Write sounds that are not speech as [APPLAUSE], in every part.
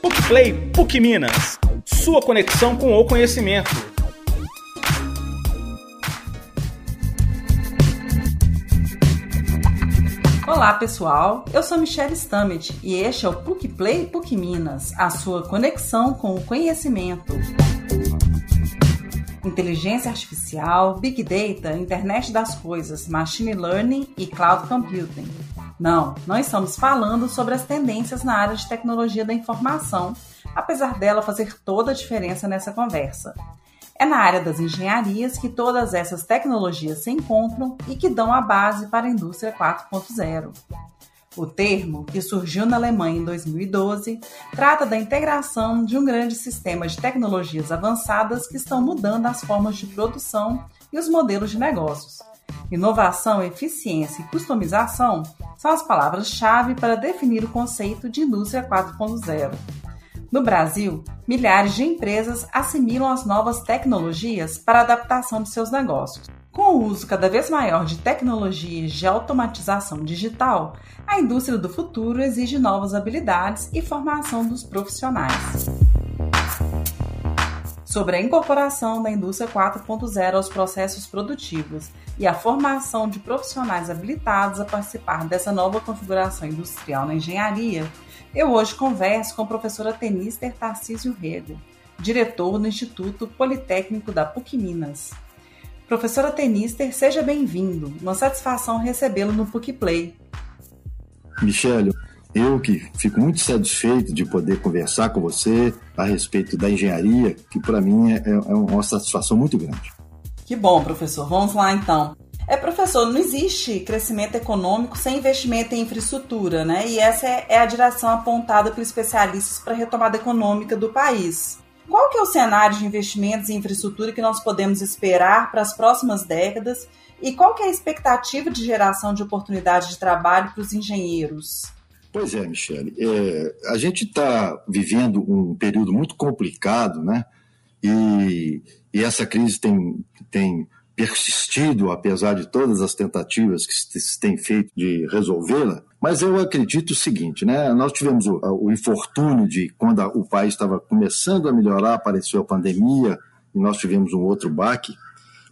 PUCplay PUC Minas, sua conexão com o conhecimento. Olá pessoal, eu sou Michelle Stamet e este é o PUCplay PUC Minas, a sua conexão com o conhecimento. Inteligência artificial, Big Data, Internet das Coisas, Machine Learning e Cloud Computing. Não, não estamos falando sobre as tendências na área de tecnologia da informação, apesar dela fazer toda a diferença nessa conversa. É na área das engenharias que todas essas tecnologias se encontram e que dão a base para a indústria 4.0. O termo, que surgiu na Alemanha em 2012, trata da integração de um grande sistema de tecnologias avançadas que estão mudando as formas de produção e os modelos de negócios. Inovação, eficiência e customização são as palavras-chave para definir o conceito de indústria 4.0. No Brasil, milhares de empresas assimilam as novas tecnologias para adaptação de seus negócios. Com o uso cada vez maior de tecnologias de automatização digital, a indústria do futuro exige novas habilidades e formação dos profissionais sobre a incorporação da indústria 4.0 aos processos produtivos e a formação de profissionais habilitados a participar dessa nova configuração industrial na engenharia, eu hoje converso com a professora Tenister Tarcísio Rego, diretor do Instituto Politécnico da PUC Minas. Professora Tenister, seja bem-vindo. Uma satisfação recebê-lo no PUC Play. Michele, eu que fico muito satisfeito de poder conversar com você a respeito da engenharia, que para mim é, é uma satisfação muito grande. Que bom, professor. Vamos lá então. É, professor, não existe crescimento econômico sem investimento em infraestrutura, né? E essa é, é a direção apontada por especialistas para a retomada econômica do país. Qual que é o cenário de investimentos em infraestrutura que nós podemos esperar para as próximas décadas e qual que é a expectativa de geração de oportunidades de trabalho para os engenheiros? Pois é, Michele. É, a gente está vivendo um período muito complicado, né? E, e, essa crise tem, tem persistido, apesar de todas as tentativas que se tem feito de resolvê-la. Mas eu acredito o seguinte, né? Nós tivemos o, o infortúnio de quando a, o país estava começando a melhorar, apareceu a pandemia e nós tivemos um outro baque.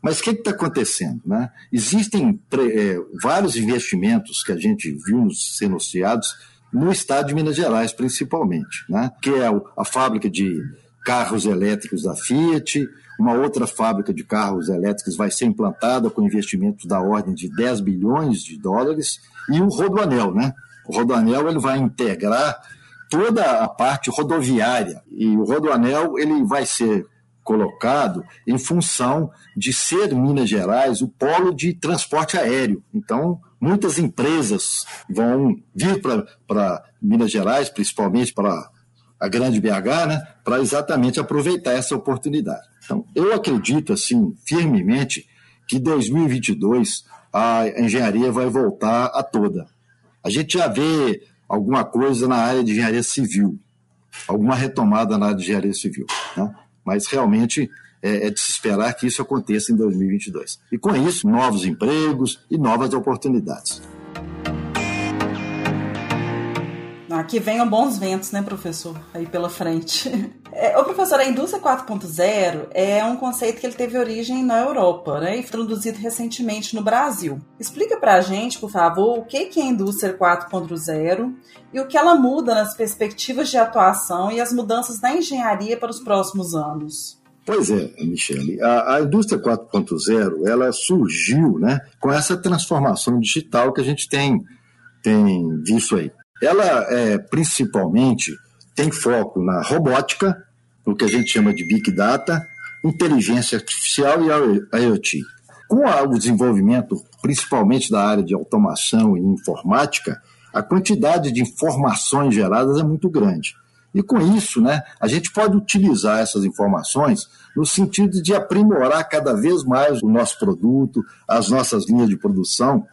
Mas o que está acontecendo? Né? Existem é, vários investimentos que a gente viu ser anunciados no estado de Minas Gerais, principalmente, né? que é a fábrica de carros elétricos da Fiat, uma outra fábrica de carros elétricos vai ser implantada com investimentos da ordem de 10 bilhões de dólares, e o Rodoanel, né? O Rodoanel ele vai integrar toda a parte rodoviária, e o Rodoanel ele vai ser colocado em função de ser Minas Gerais o polo de transporte aéreo. Então, muitas empresas vão vir para Minas Gerais, principalmente para a grande BH, né, para exatamente aproveitar essa oportunidade. Então, eu acredito assim firmemente que 2022 a engenharia vai voltar a toda. A gente já vê alguma coisa na área de engenharia civil, alguma retomada na área de engenharia civil. Né? mas realmente é, é, de se esperar que isso aconteça em 2022. E com isso, novos empregos e novas oportunidades. Aqui venham bons ventos, né, professor? Aí pela frente. [LAUGHS] É, ô, professor, a indústria 4.0 é um conceito que ele teve origem na Europa, né, e foi introduzido recentemente no Brasil. Explica pra gente, por favor, o que é a indústria 4.0 e o que ela muda nas perspectivas de atuação e as mudanças na engenharia para os próximos anos. Pois é, Michele, a, a indústria 4.0 ela surgiu né, com essa transformação digital que a gente tem, tem visto aí. Ela é, principalmente tem foco na robótica, no que a gente chama de Big Data, inteligência artificial e IoT. Com o desenvolvimento, principalmente da área de automação e informática, a quantidade de informações geradas é muito grande. E com isso, né, a gente pode utilizar essas informações no sentido de aprimorar cada vez mais o nosso produto, as nossas linhas de produção.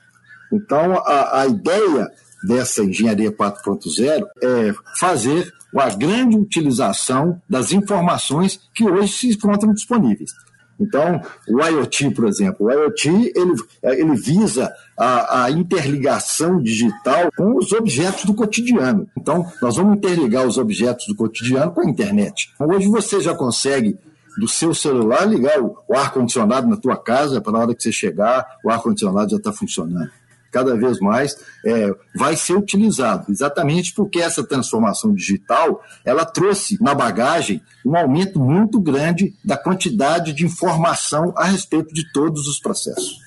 Então, a, a ideia dessa engenharia 4.0 é fazer a grande utilização das informações que hoje se encontram disponíveis. Então, o IoT, por exemplo, o IoT ele, ele visa a, a, interligação digital com os objetos do cotidiano. Então, nós vamos interligar os objetos do cotidiano com a internet. Hoje você já consegue do seu celular ligar o, o ar-condicionado na tua casa, para na hora que você chegar, o ar-condicionado já está funcionando. Cada vez mais é, vai ser utilizado, exatamente porque essa transformação digital ela trouxe na bagagem um aumento muito grande da quantidade de informação a respeito de todos os processos.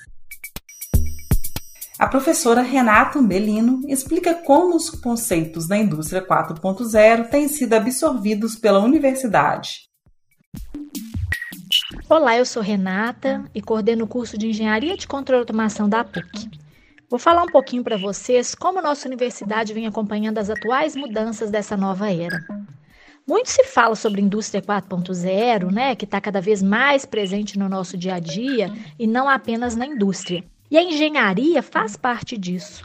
A professora Renata Umbelino explica como os conceitos da indústria 4.0 têm sido absorvidos pela universidade. Olá, eu sou Renata e coordeno o curso de Engenharia de Controle e Automação da PUC. Vou falar um pouquinho para vocês como nossa universidade vem acompanhando as atuais mudanças dessa nova era. Muito se fala sobre indústria 4.0, né, que está cada vez mais presente no nosso dia a dia e não apenas na indústria. E a engenharia faz parte disso.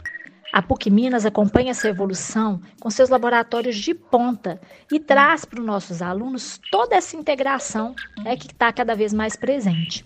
A PUC Minas acompanha essa evolução com seus laboratórios de ponta e traz para os nossos alunos toda essa integração né, que está cada vez mais presente.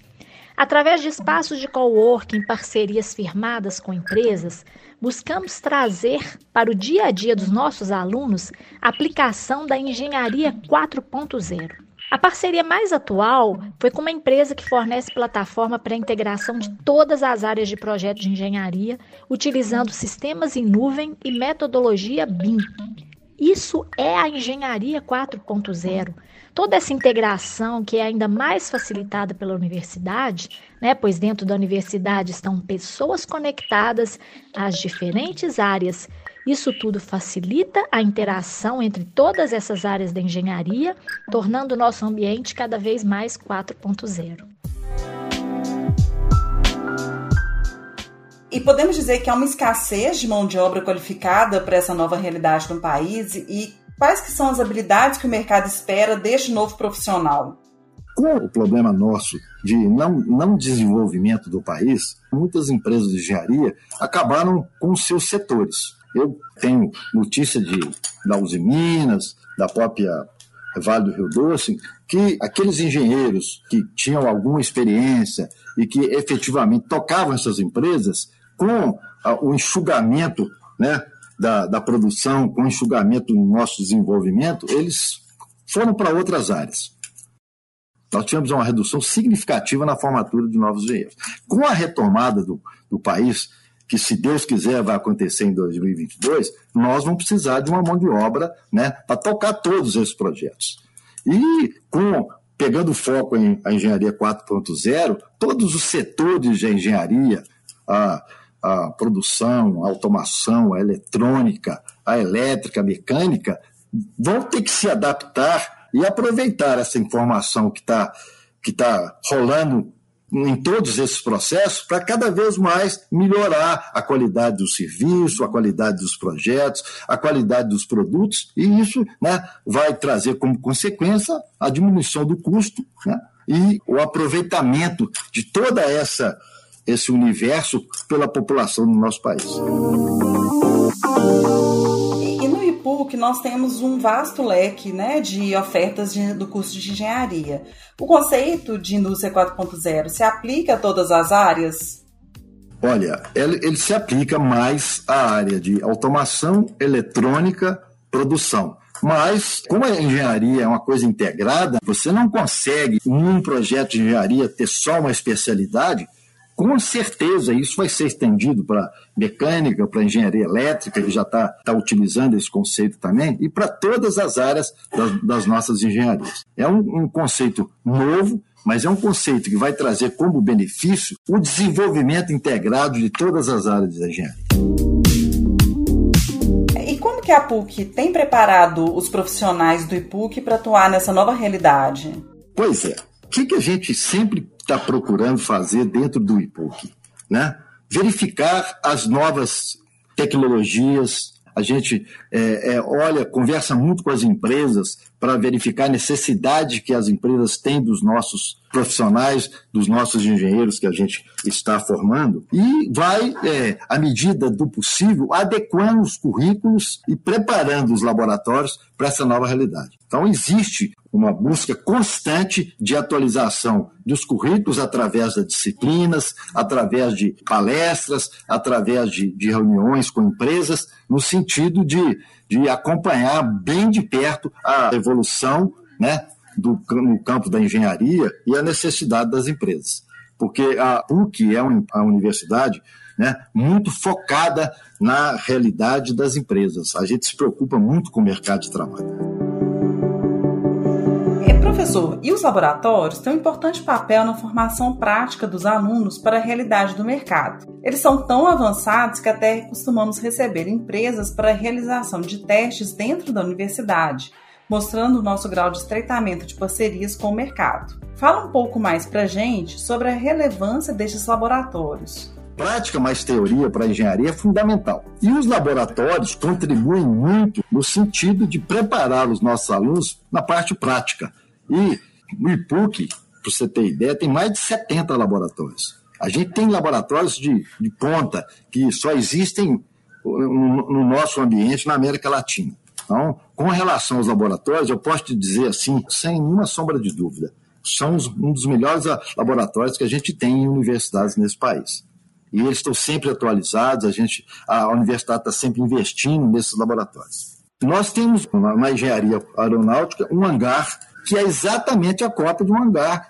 Através de espaços de coworking, parcerias firmadas com empresas, buscamos trazer para o dia a dia dos nossos alunos a aplicação da engenharia 4.0. A parceria mais atual foi com uma empresa que fornece plataforma para a integração de todas as áreas de projeto de engenharia, utilizando sistemas em nuvem e metodologia BIM. Isso é a engenharia 4.0. Toda essa integração que é ainda mais facilitada pela universidade, né, pois dentro da universidade estão pessoas conectadas às diferentes áreas isso tudo facilita a interação entre todas essas áreas da engenharia, tornando o nosso ambiente cada vez mais 4.0. E podemos dizer que há uma escassez de mão de obra qualificada para essa nova realidade no país e quais que são as habilidades que o mercado espera deste novo profissional? Com o problema nosso de não, não desenvolvimento do país, muitas empresas de engenharia acabaram com seus setores. Eu tenho notícia de, da Uzi Minas, da própria Vale do Rio Doce, que aqueles engenheiros que tinham alguma experiência e que efetivamente tocavam essas empresas, com o enxugamento né, da, da produção, com o enxugamento do nosso desenvolvimento, eles foram para outras áreas. Nós tivemos uma redução significativa na formatura de novos engenheiros. Com a retomada do, do país, que, se Deus quiser, vai acontecer em 2022, nós vamos precisar de uma mão de obra né, para tocar todos esses projetos. E com pegando foco em a engenharia 4.0, todos os setores de engenharia, a, a produção, a automação, a eletrônica, a elétrica, a mecânica, vão ter que se adaptar e aproveitar essa informação que está que tá rolando em todos esses processos para cada vez mais melhorar a qualidade do serviço, a qualidade dos projetos, a qualidade dos produtos, e isso né, vai trazer como consequência a diminuição do custo né, e o aproveitamento de toda essa esse universo pela população do nosso país. E IPUC nós temos um vasto leque né, de ofertas de, do curso de engenharia. O conceito de indústria 4.0 se aplica a todas as áreas? Olha, ele, ele se aplica mais à área de automação, eletrônica, produção. Mas, como a engenharia é uma coisa integrada, você não consegue, num projeto de engenharia, ter só uma especialidade, com certeza isso vai ser estendido para mecânica, para engenharia elétrica, que já está tá utilizando esse conceito também, e para todas as áreas das, das nossas engenharias. É um, um conceito novo, mas é um conceito que vai trazer como benefício o desenvolvimento integrado de todas as áreas da engenharia. E como que a PUC tem preparado os profissionais do IPUC para atuar nessa nova realidade? Pois é. O que, que a gente sempre está procurando fazer dentro do IPUC, né? Verificar as novas tecnologias. A gente é, é, olha, conversa muito com as empresas para verificar a necessidade que as empresas têm dos nossos profissionais, dos nossos engenheiros que a gente está formando, e vai, é, à medida do possível, adequando os currículos e preparando os laboratórios para essa nova realidade. Então, existe uma busca constante de atualização dos currículos através das disciplinas, através de palestras, através de, de reuniões com empresas, no sentido de, de acompanhar bem de perto a evolução né, do, no campo da engenharia e a necessidade das empresas. Porque a PUC é uma universidade né, muito focada na realidade das empresas. A gente se preocupa muito com o mercado de trabalho. Professor, e os laboratórios têm um importante papel na formação prática dos alunos para a realidade do mercado. Eles são tão avançados que até costumamos receber empresas para a realização de testes dentro da universidade mostrando o nosso grau de estreitamento de parcerias com o mercado. Fala um pouco mais para a gente sobre a relevância destes laboratórios. Prática mais teoria para a engenharia é fundamental. E os laboratórios contribuem muito no sentido de preparar os nossos alunos na parte prática. E o IPUC, para você ter ideia, tem mais de 70 laboratórios. A gente tem laboratórios de, de ponta que só existem no, no nosso ambiente na América Latina. Então, com relação aos laboratórios, eu posso te dizer assim, sem nenhuma sombra de dúvida, são um dos melhores laboratórios que a gente tem em universidades nesse país. E eles estão sempre atualizados, a, gente, a universidade está sempre investindo nesses laboratórios. Nós temos na engenharia aeronáutica um hangar que é exatamente a cópia de um hangar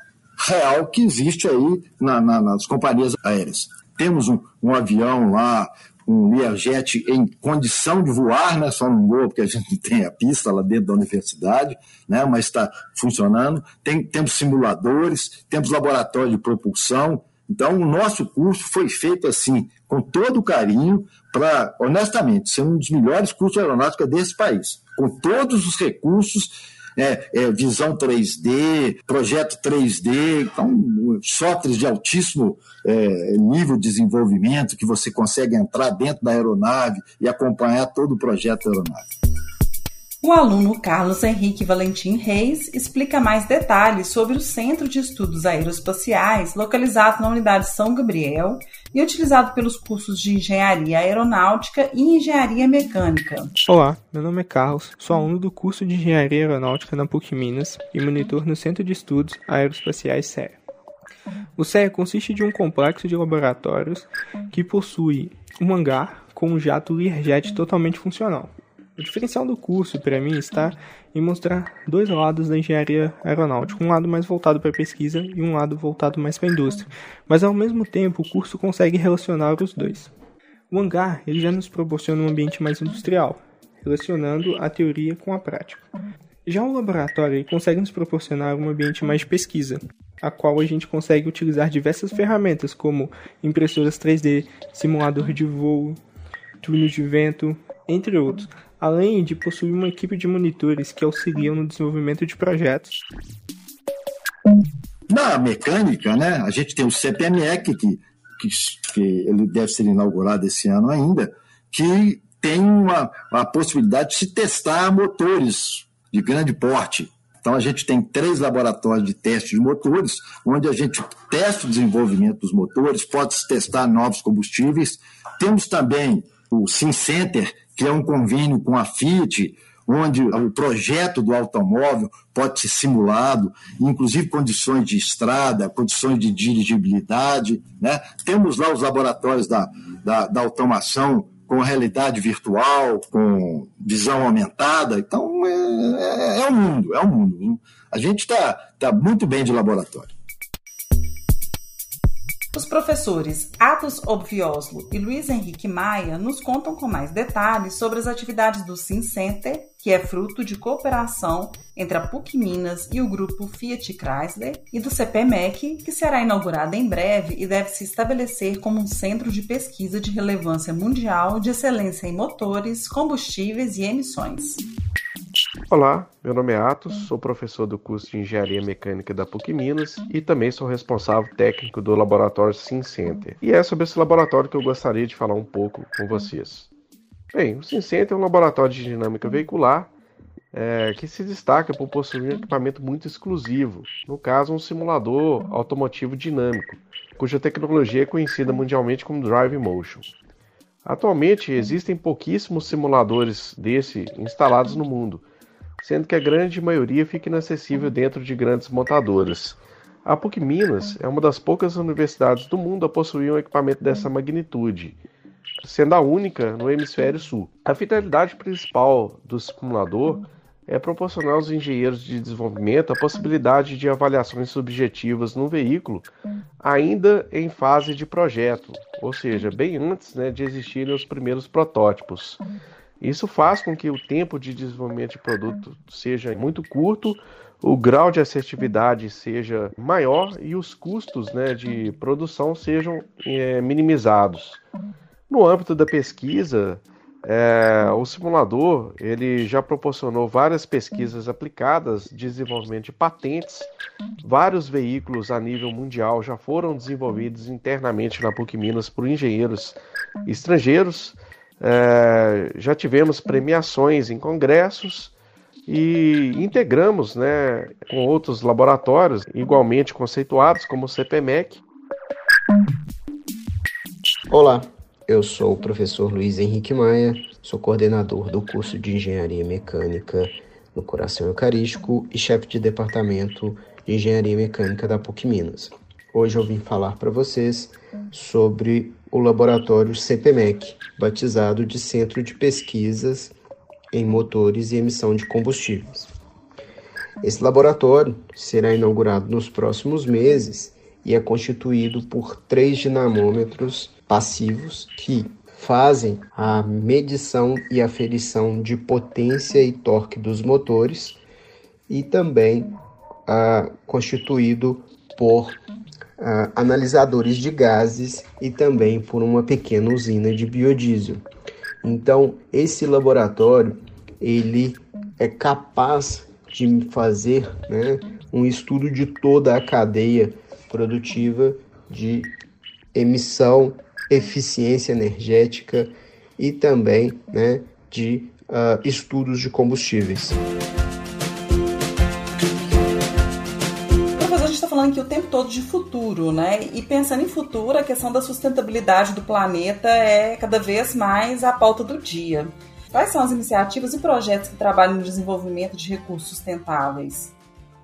real que existe aí na, na, nas companhias aéreas. Temos um, um avião lá um Learjet em condição de voar, né? só não voa porque a gente tem a pista lá dentro da universidade, né? mas está funcionando. Tem, temos simuladores, temos laboratório de propulsão. Então, o nosso curso foi feito assim, com todo carinho, para, honestamente, ser um dos melhores cursos aeronáuticos desse país, com todos os recursos é, é, visão 3D, projeto 3D, então softwares de altíssimo é, nível de desenvolvimento que você consegue entrar dentro da aeronave e acompanhar todo o projeto da aeronave. O aluno Carlos Henrique Valentim Reis explica mais detalhes sobre o Centro de Estudos Aeroespaciais, localizado na Unidade São Gabriel e utilizado pelos cursos de Engenharia Aeronáutica e Engenharia Mecânica. Olá, meu nome é Carlos, sou aluno do curso de Engenharia Aeronáutica na PUC Minas e monitor no Centro de Estudos Aeroespaciais CEA. O CEA consiste de um complexo de laboratórios que possui um hangar com um jato Learjet totalmente funcional. O diferencial do curso, para mim, está em mostrar dois lados da engenharia aeronáutica, um lado mais voltado para a pesquisa e um lado voltado mais para a indústria. Mas ao mesmo tempo, o curso consegue relacionar os dois. O hangar ele já nos proporciona um ambiente mais industrial, relacionando a teoria com a prática. Já o laboratório consegue nos proporcionar um ambiente mais de pesquisa, a qual a gente consegue utilizar diversas ferramentas como impressoras 3D, simulador de voo, túnel de vento, entre outros, além de possuir uma equipe de monitores que auxiliam no desenvolvimento de projetos. Na mecânica, né, a gente tem o CPMEC, que, que, que ele deve ser inaugurado esse ano ainda, que tem uma, a possibilidade de se testar motores de grande porte. Então, a gente tem três laboratórios de teste de motores, onde a gente testa o desenvolvimento dos motores, pode se testar novos combustíveis. Temos também o Sim Center, que é um convênio com a Fiat, onde o projeto do automóvel pode ser simulado, inclusive condições de estrada, condições de dirigibilidade. Né? Temos lá os laboratórios da, da, da automação com realidade virtual, com visão aumentada. Então, é, é, é o mundo, é o mundo. A gente está tá muito bem de laboratório. Os professores Atos Obvioslo e Luiz Henrique Maia nos contam com mais detalhes sobre as atividades do Sim Center, que é fruto de cooperação entre a PUC Minas e o grupo Fiat Chrysler, e do CPMEC, que será inaugurado em breve e deve se estabelecer como um centro de pesquisa de relevância mundial de excelência em motores, combustíveis e emissões. Olá, meu nome é Atos, sou professor do curso de Engenharia Mecânica da PUC Minas e também sou responsável técnico do laboratório Sim Center. E é sobre esse laboratório que eu gostaria de falar um pouco com vocês. Bem, o Sim Center é um laboratório de dinâmica veicular é, que se destaca por possuir um equipamento muito exclusivo, no caso, um simulador automotivo dinâmico, cuja tecnologia é conhecida mundialmente como Drive Motion. Atualmente existem pouquíssimos simuladores desse instalados no mundo, sendo que a grande maioria fica inacessível dentro de grandes montadoras. A PUC Minas é uma das poucas universidades do mundo a possuir um equipamento dessa magnitude, sendo a única no hemisfério sul. A finalidade principal do simulador é proporcionar aos engenheiros de desenvolvimento a possibilidade de avaliações subjetivas no veículo ainda em fase de projeto, ou seja, bem antes né, de existirem os primeiros protótipos. Isso faz com que o tempo de desenvolvimento de produto seja muito curto, o grau de assertividade seja maior e os custos né, de produção sejam é, minimizados. No âmbito da pesquisa, é, o simulador ele já proporcionou várias pesquisas aplicadas, desenvolvimento de patentes, vários veículos a nível mundial já foram desenvolvidos internamente na PUC Minas por engenheiros estrangeiros. É, já tivemos premiações em congressos e integramos né, com outros laboratórios igualmente conceituados, como o CPMEC. Olá, eu sou o professor Luiz Henrique Maia, sou coordenador do curso de Engenharia Mecânica no Coração Eucarístico e chefe de departamento de Engenharia Mecânica da PUC Minas. Hoje eu vim falar para vocês sobre o laboratório CPMEC, batizado de Centro de Pesquisas em Motores e Emissão de Combustíveis. Esse laboratório será inaugurado nos próximos meses e é constituído por três dinamômetros passivos que fazem a medição e aferição de potência e torque dos motores e também ah, constituído por analisadores de gases e também por uma pequena usina de biodiesel. Então, esse laboratório ele é capaz de fazer né, um estudo de toda a cadeia produtiva de emissão, eficiência energética e também né, de uh, estudos de combustíveis. Falando aqui o tempo todo de futuro, né? E pensando em futuro, a questão da sustentabilidade do planeta é cada vez mais a pauta do dia. Quais são as iniciativas e projetos que trabalham no desenvolvimento de recursos sustentáveis?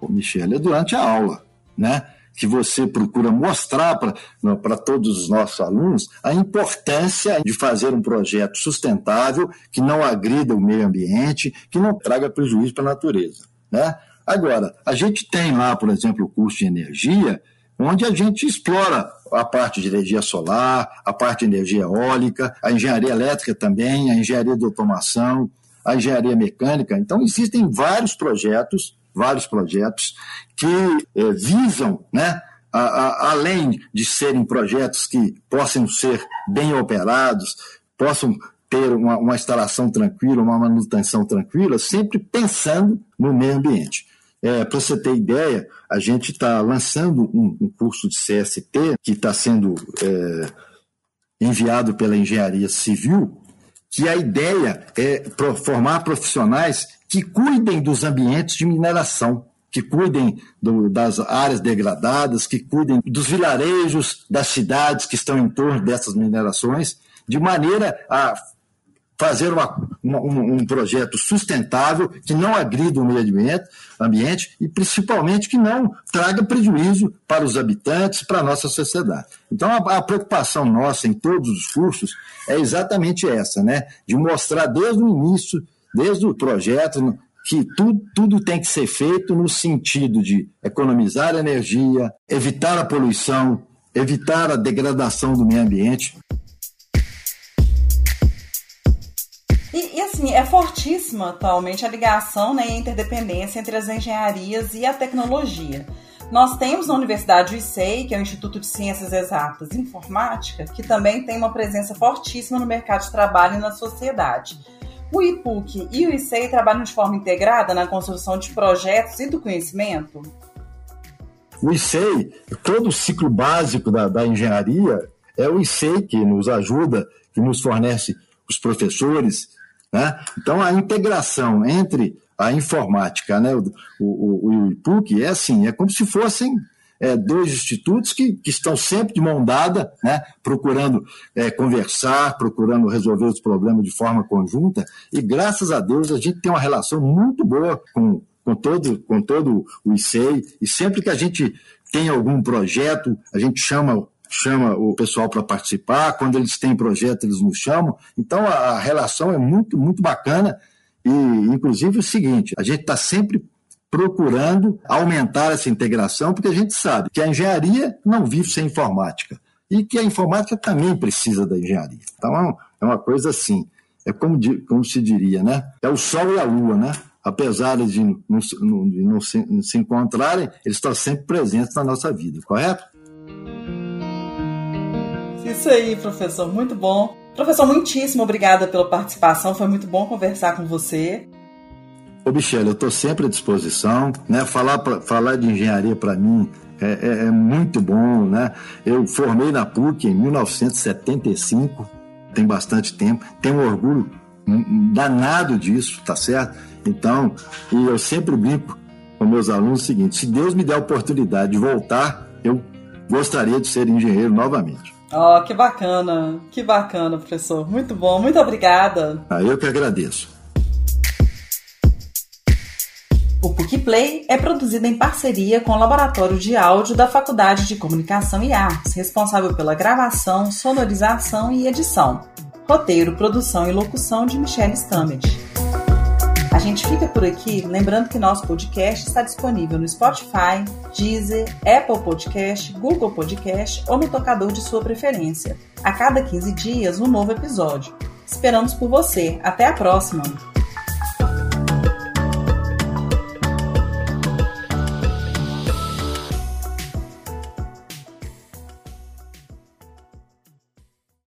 Michele, é durante a aula, né? que você procura mostrar para todos os nossos alunos a importância de fazer um projeto sustentável, que não agrida o meio ambiente, que não traga prejuízo para a natureza. Né? Agora, a gente tem lá, por exemplo, o curso de energia, onde a gente explora a parte de energia solar, a parte de energia eólica, a engenharia elétrica também, a engenharia de automação, a engenharia mecânica. Então, existem vários projetos vários projetos que é, visam, né, a, a, além de serem projetos que possam ser bem operados, possam ter uma, uma instalação tranquila, uma manutenção tranquila, sempre pensando no meio ambiente. É, Para você ter ideia, a gente está lançando um, um, curso de CST que está sendo é, enviado pela engenharia civil, que a ideia é formar profissionais que cuidem dos ambientes de mineração, que cuidem do, das áreas degradadas, que cuidem dos vilarejos, das cidades que estão em torno dessas minerações, de maneira a fazer uma, uma, um, projeto sustentável que não agrida o meio ambiente, ambiente e principalmente que não traga prejuízo para os habitantes, para a nossa sociedade. Então a, a preocupação nossa em todos os cursos é exatamente essa, né? De mostrar desde o início desde o projeto, que tudo, tudo tem que ser feito no sentido de economizar energia, evitar a poluição, evitar a degradação do meio ambiente. E, e, assim, é fortíssima atualmente a ligação né, e a interdependência entre as engenharias e a tecnologia. Nós temos na Universidade o ICEI, que é o Instituto de Ciências Exatas e Informática, que também tem uma presença fortíssima no mercado de trabalho e na sociedade. O IPUC e o ICEI trabalham de forma integrada na construção de projetos e do conhecimento? O ICEI, todo o ciclo básico da, da engenharia, é o ICEI que nos ajuda, que nos fornece os professores. Né? Então, a integração entre a, informática, né? O, o, o IPUC é assim, é como se fossem é, dois institutos que, que estão sempre de mão dada, né, procurando é, conversar, procurando resolver os problemas de forma conjunta, e graças a Deus a gente tem uma relação muito boa com, com, todo, com todo o ICEI, e sempre que a gente tem algum projeto, a gente chama chama o pessoal para participar, quando eles têm projeto, eles nos chamam. Então a relação é muito, muito bacana. E, inclusive, o seguinte: a gente está sempre procurando aumentar essa integração, porque a gente sabe que a engenharia não vive sem informática e que a informática também precisa da engenharia. Então é uma coisa assim, é como, como se diria, né? É o sol e a lua, né? Apesar de não, de não se encontrarem, eles estão sempre presentes na nossa vida, correto? Isso aí, professor, muito bom. Professor, muitíssimo obrigada pela participação, foi muito bom conversar com você. Ô, Michele, eu estou sempre à disposição, né? Falar, pra, falar de engenharia para mim é, é, é, muito bom, né? Eu formei na PUC em 1975, tem bastante tempo, tenho um orgulho danado disso, tá certo? Então, e eu sempre brinco com meus alunos o seguinte: se Deus me der a oportunidade de voltar, eu gostaria de ser engenheiro novamente. Oh, que bacana, que bacana, professor. Muito bom, muito obrigada. Ah, eu que agradeço. O PUC Play é produzido em parceria com o Laboratório de Áudio da Faculdade de Comunicação e Artes, responsável pela gravação, sonorização e edição. Roteiro, produção e locução de Michelle Stamet. A gente fica por aqui lembrando que nosso podcast está disponível no Spotify, Deezer, Apple Podcast, Google Podcast ou no tocador de sua preferência. A cada 15 dias, um novo episódio. Esperamos por você. Até a próxima!